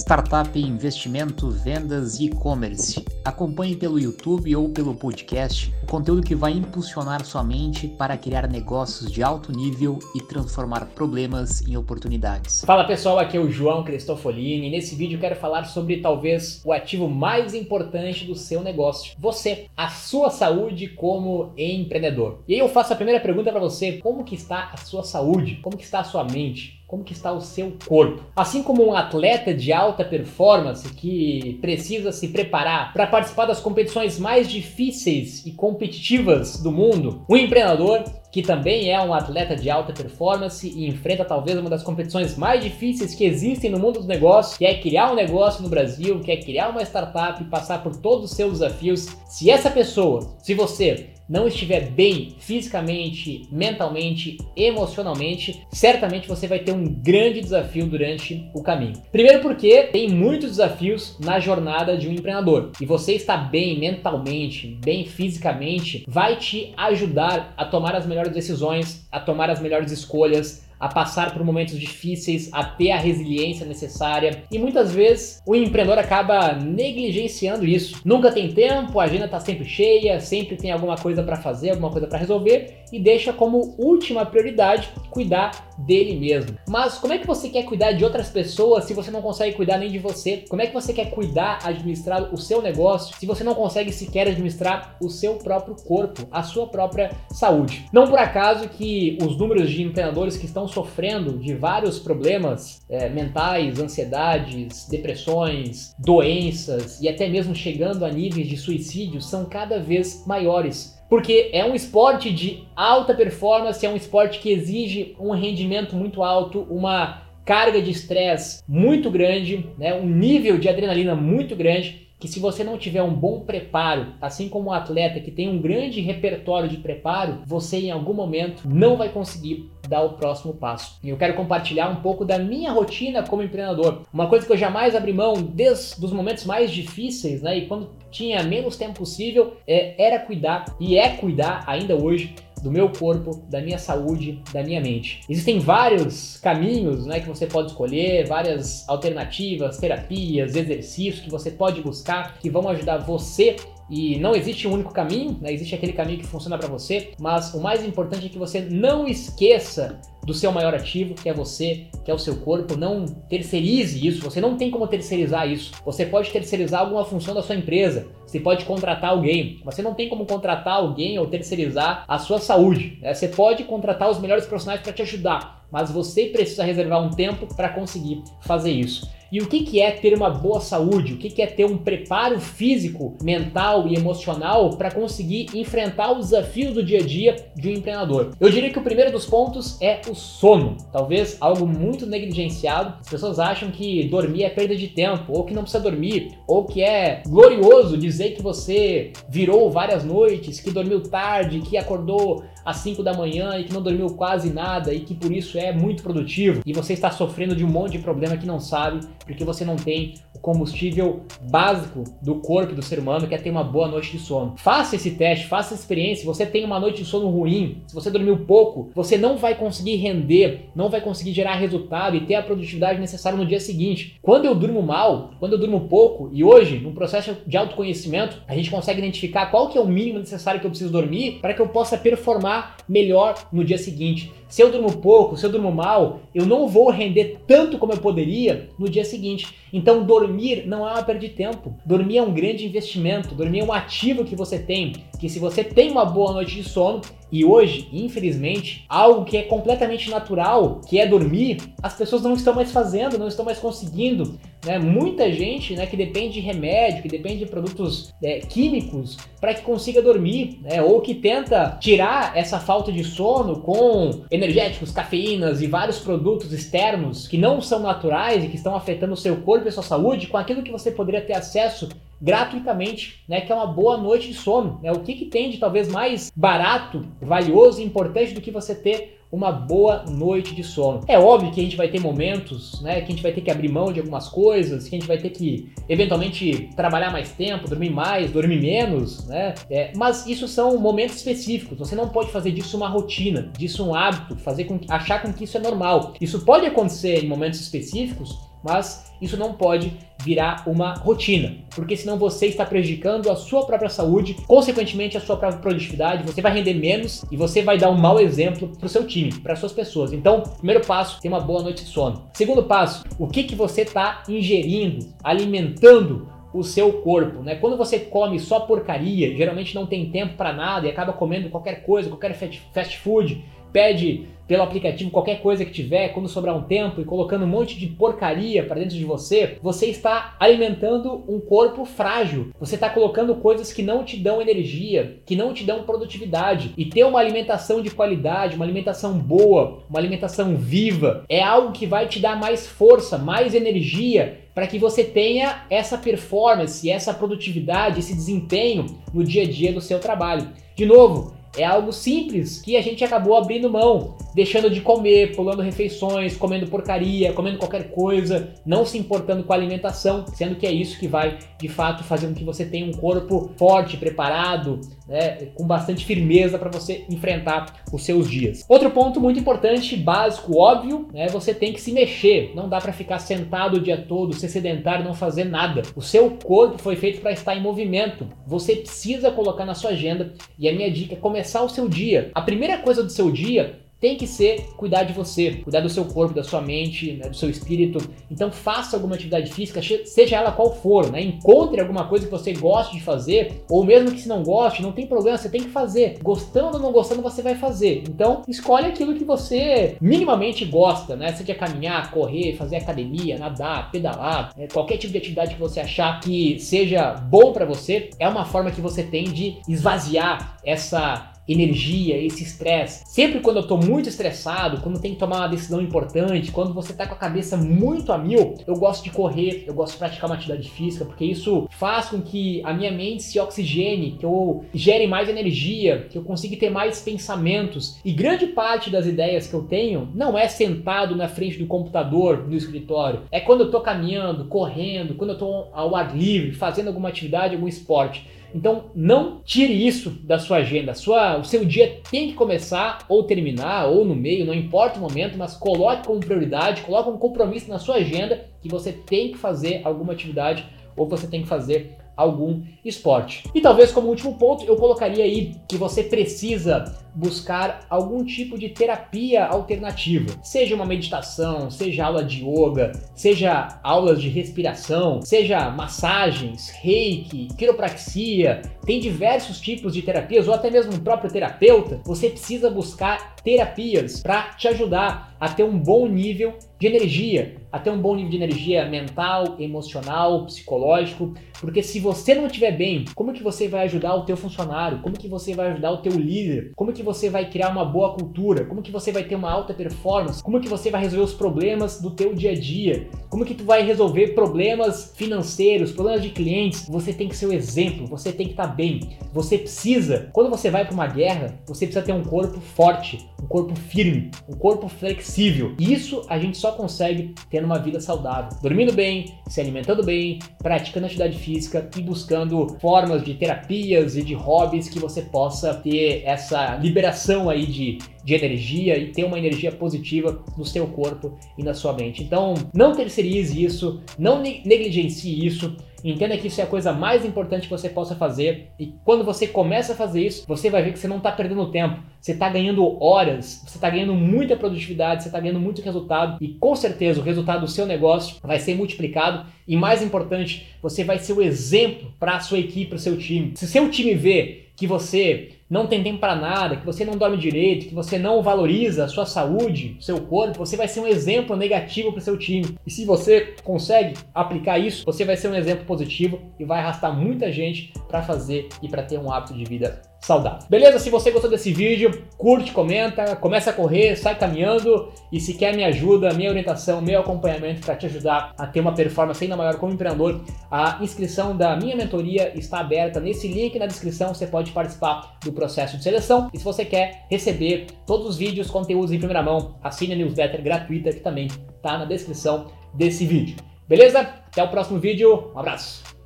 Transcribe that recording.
startup, investimento, vendas e e-commerce. Acompanhe pelo YouTube ou pelo podcast o conteúdo que vai impulsionar sua mente para criar negócios de alto nível e transformar problemas em oportunidades. Fala pessoal, aqui é o João Cristofolini e nesse vídeo quero falar sobre talvez o ativo mais importante do seu negócio, você, a sua saúde como empreendedor. E aí eu faço a primeira pergunta para você, como que está a sua saúde? Como que está a sua mente? Como que está o seu corpo. Assim como um atleta de alta performance que precisa se preparar para participar das competições mais difíceis e competitivas do mundo, um empreendedor que também é um atleta de alta performance e enfrenta talvez uma das competições mais difíceis que existem no mundo dos negócios, que é criar um negócio no Brasil, que é criar uma startup e passar por todos os seus desafios. Se essa pessoa, se você não estiver bem fisicamente, mentalmente, emocionalmente, certamente você vai ter um grande desafio durante o caminho. Primeiro porque tem muitos desafios na jornada de um empreendedor. E você estar bem mentalmente, bem fisicamente, vai te ajudar a tomar as melhores decisões, a tomar as melhores escolhas, a passar por momentos difíceis, a ter a resiliência necessária. E muitas vezes o empreendedor acaba negligenciando isso. Nunca tem tempo, a agenda está sempre cheia, sempre tem alguma coisa para fazer, alguma coisa para resolver e deixa como última prioridade cuidar dele mesmo. Mas como é que você quer cuidar de outras pessoas se você não consegue cuidar nem de você? Como é que você quer cuidar, administrar o seu negócio se você não consegue sequer administrar o seu próprio corpo, a sua própria saúde? Não por acaso que os números de empreendedores que estão sofrendo de vários problemas é, mentais, ansiedades, depressões, doenças e até mesmo chegando a níveis de suicídio são cada vez maiores. Porque é um esporte de alta performance, é um esporte que exige um rendimento muito alto, uma carga de estresse muito grande, né, um nível de adrenalina muito grande que se você não tiver um bom preparo, assim como um atleta que tem um grande repertório de preparo, você em algum momento não vai conseguir dar o próximo passo. E eu quero compartilhar um pouco da minha rotina como empreendedor. Uma coisa que eu jamais abri mão desde os momentos mais difíceis, né? E quando tinha menos tempo possível, é, era cuidar e é cuidar ainda hoje do meu corpo, da minha saúde, da minha mente. Existem vários caminhos né, que você pode escolher, várias alternativas, terapias, exercícios que você pode buscar que vão ajudar você e não existe um único caminho, né? existe aquele caminho que funciona para você, mas o mais importante é que você não esqueça do seu maior ativo, que é você, que é o seu corpo. Não terceirize isso, você não tem como terceirizar isso. Você pode terceirizar alguma função da sua empresa, você pode contratar alguém, você não tem como contratar alguém ou terceirizar a sua saúde. Né? Você pode contratar os melhores profissionais para te ajudar, mas você precisa reservar um tempo para conseguir fazer isso. E o que, que é ter uma boa saúde? O que, que é ter um preparo físico, mental e emocional para conseguir enfrentar os desafios do dia a dia de um empreendedor? Eu diria que o primeiro dos pontos é o sono. Talvez algo muito negligenciado. As pessoas acham que dormir é perda de tempo, ou que não precisa dormir, ou que é glorioso dizer que você virou várias noites, que dormiu tarde, que acordou às 5 da manhã e que não dormiu quase nada e que por isso é muito produtivo e você está sofrendo de um monte de problema que não sabe porque você não tem o combustível básico do corpo do ser humano que é ter uma boa noite de sono. Faça esse teste, faça essa experiência. Se você tem uma noite de sono ruim, se você dormiu pouco, você não vai conseguir render, não vai conseguir gerar resultado e ter a produtividade necessária no dia seguinte. Quando eu durmo mal, quando eu durmo pouco e hoje, no processo de autoconhecimento, a gente consegue identificar qual que é o mínimo necessário que eu preciso dormir para que eu possa performar melhor no dia seguinte. Se eu durmo pouco, se eu durmo mal, eu não vou render tanto como eu poderia no dia seguinte. Então, dormir não é uma perda de tempo. Dormir é um grande investimento. Dormir é um ativo que você tem. Que se você tem uma boa noite de sono, e hoje, infelizmente, algo que é completamente natural, que é dormir, as pessoas não estão mais fazendo, não estão mais conseguindo. Né? Muita gente né, que depende de remédio, que depende de produtos é, químicos para que consiga dormir, né? ou que tenta tirar essa falta de sono com energéticos, cafeínas e vários produtos externos que não são naturais e que estão afetando o seu corpo e a sua saúde, com aquilo que você poderia ter acesso gratuitamente, né, que é uma boa noite de sono. Né? O que, que tem de talvez mais barato, valioso e importante do que você ter uma boa noite de sono. É óbvio que a gente vai ter momentos, né, que a gente vai ter que abrir mão de algumas coisas, que a gente vai ter que eventualmente trabalhar mais tempo, dormir mais, dormir menos, né? É, mas isso são momentos específicos. Você não pode fazer disso uma rotina, disso um hábito, fazer com achar com que isso é normal. Isso pode acontecer em momentos específicos, mas isso não pode virar uma rotina, porque senão você está prejudicando a sua própria saúde, consequentemente a sua própria produtividade, você vai render menos e você vai dar um mau exemplo para o seu time, para suas pessoas. Então, primeiro passo, ter uma boa noite de sono. Segundo passo, o que, que você está ingerindo, alimentando o seu corpo, né? Quando você come só porcaria, geralmente não tem tempo para nada e acaba comendo qualquer coisa, qualquer fast food, pede pelo aplicativo qualquer coisa que tiver, quando sobrar um tempo e colocando um monte de porcaria para dentro de você, você está alimentando um corpo frágil. Você está colocando coisas que não te dão energia, que não te dão produtividade. E ter uma alimentação de qualidade, uma alimentação boa, uma alimentação viva, é algo que vai te dar mais força, mais energia para que você tenha essa performance, essa produtividade, esse desempenho no dia a dia do seu trabalho. De novo, é algo simples que a gente acabou abrindo mão, deixando de comer, pulando refeições, comendo porcaria, comendo qualquer coisa, não se importando com a alimentação, sendo que é isso que vai de fato fazer com que você tenha um corpo forte, preparado, né, com bastante firmeza para você enfrentar os seus dias. Outro ponto muito importante, básico, óbvio, né, você tem que se mexer. Não dá para ficar sentado o dia todo, ser sedentário, não fazer nada. O seu corpo foi feito para estar em movimento. Você precisa colocar na sua agenda e a minha dica é começar o seu dia. A primeira coisa do seu dia tem que ser cuidar de você, cuidar do seu corpo, da sua mente, né, do seu espírito. Então faça alguma atividade física, seja ela qual for, né? Encontre alguma coisa que você goste de fazer, ou mesmo que se não goste, não tem problema, você tem que fazer. Gostando ou não gostando, você vai fazer. Então escolhe aquilo que você minimamente gosta, né? Seja caminhar, correr, fazer academia, nadar, pedalar, né? qualquer tipo de atividade que você achar que seja bom para você, é uma forma que você tem de esvaziar essa energia, esse estresse. Sempre quando eu tô muito estressado, quando tem que tomar uma decisão importante, quando você tá com a cabeça muito a mil, eu gosto de correr, eu gosto de praticar uma atividade física, porque isso faz com que a minha mente se oxigene, que eu gere mais energia, que eu consiga ter mais pensamentos. E grande parte das ideias que eu tenho não é sentado na frente do computador no escritório, é quando eu tô caminhando, correndo, quando eu tô ao ar livre, fazendo alguma atividade, algum esporte. Então, não tire isso da sua agenda. Sua, o seu dia tem que começar ou terminar ou no meio, não importa o momento, mas coloque como prioridade, coloque um compromisso na sua agenda que você tem que fazer alguma atividade ou você tem que fazer algum esporte. E talvez como último ponto, eu colocaria aí que você precisa buscar algum tipo de terapia alternativa, seja uma meditação, seja aula de yoga, seja aulas de respiração, seja massagens, reiki, quiropraxia, tem diversos tipos de terapias ou até mesmo um próprio terapeuta. Você precisa buscar terapias para te ajudar a ter um bom nível de energia, a ter um bom nível de energia mental, emocional, psicológico, porque se você não estiver bem, como que você vai ajudar o teu funcionário? Como que você vai ajudar o teu líder? Como que você vai criar uma boa cultura? Como que você vai ter uma alta performance? Como que você vai resolver os problemas do teu dia a dia? Como que tu vai resolver problemas financeiros, problemas de clientes? Você tem que ser o exemplo, você tem que estar tá bem. Você precisa, quando você vai para uma guerra, você precisa ter um corpo forte, um corpo firme, um corpo flexível. Isso a gente só consegue tendo uma vida saudável, dormindo bem, se alimentando bem, praticando atividade física e buscando formas de terapias e de hobbies que você possa ter essa liberação aí de de energia e ter uma energia positiva no seu corpo e na sua mente. Então, não terceirize isso, não negligencie isso. Entenda que isso é a coisa mais importante que você possa fazer e quando você começa a fazer isso, você vai ver que você não está perdendo tempo, você está ganhando horas, você está ganhando muita produtividade, você está ganhando muito resultado e com certeza o resultado do seu negócio vai ser multiplicado e mais importante, você vai ser o exemplo para a sua equipe, para o seu time. Se seu time vê que você não tem tempo para nada, que você não dorme direito, que você não valoriza a sua saúde, seu corpo, você vai ser um exemplo negativo para o seu time. E se você consegue aplicar isso, você vai ser um exemplo positivo e vai arrastar muita gente para fazer e para ter um hábito de vida saudável. Beleza? Se você gostou desse vídeo, curte, comenta, começa a correr, sai caminhando e se quer minha ajuda, minha orientação, meu acompanhamento para te ajudar a ter uma performance ainda maior como empreendedor, a inscrição da minha mentoria está aberta nesse link na descrição, você pode participar do processo de seleção e se você quer receber todos os vídeos, conteúdos em primeira mão, assine a newsletter gratuita que também está na descrição desse vídeo. Beleza? Até o próximo vídeo, um abraço!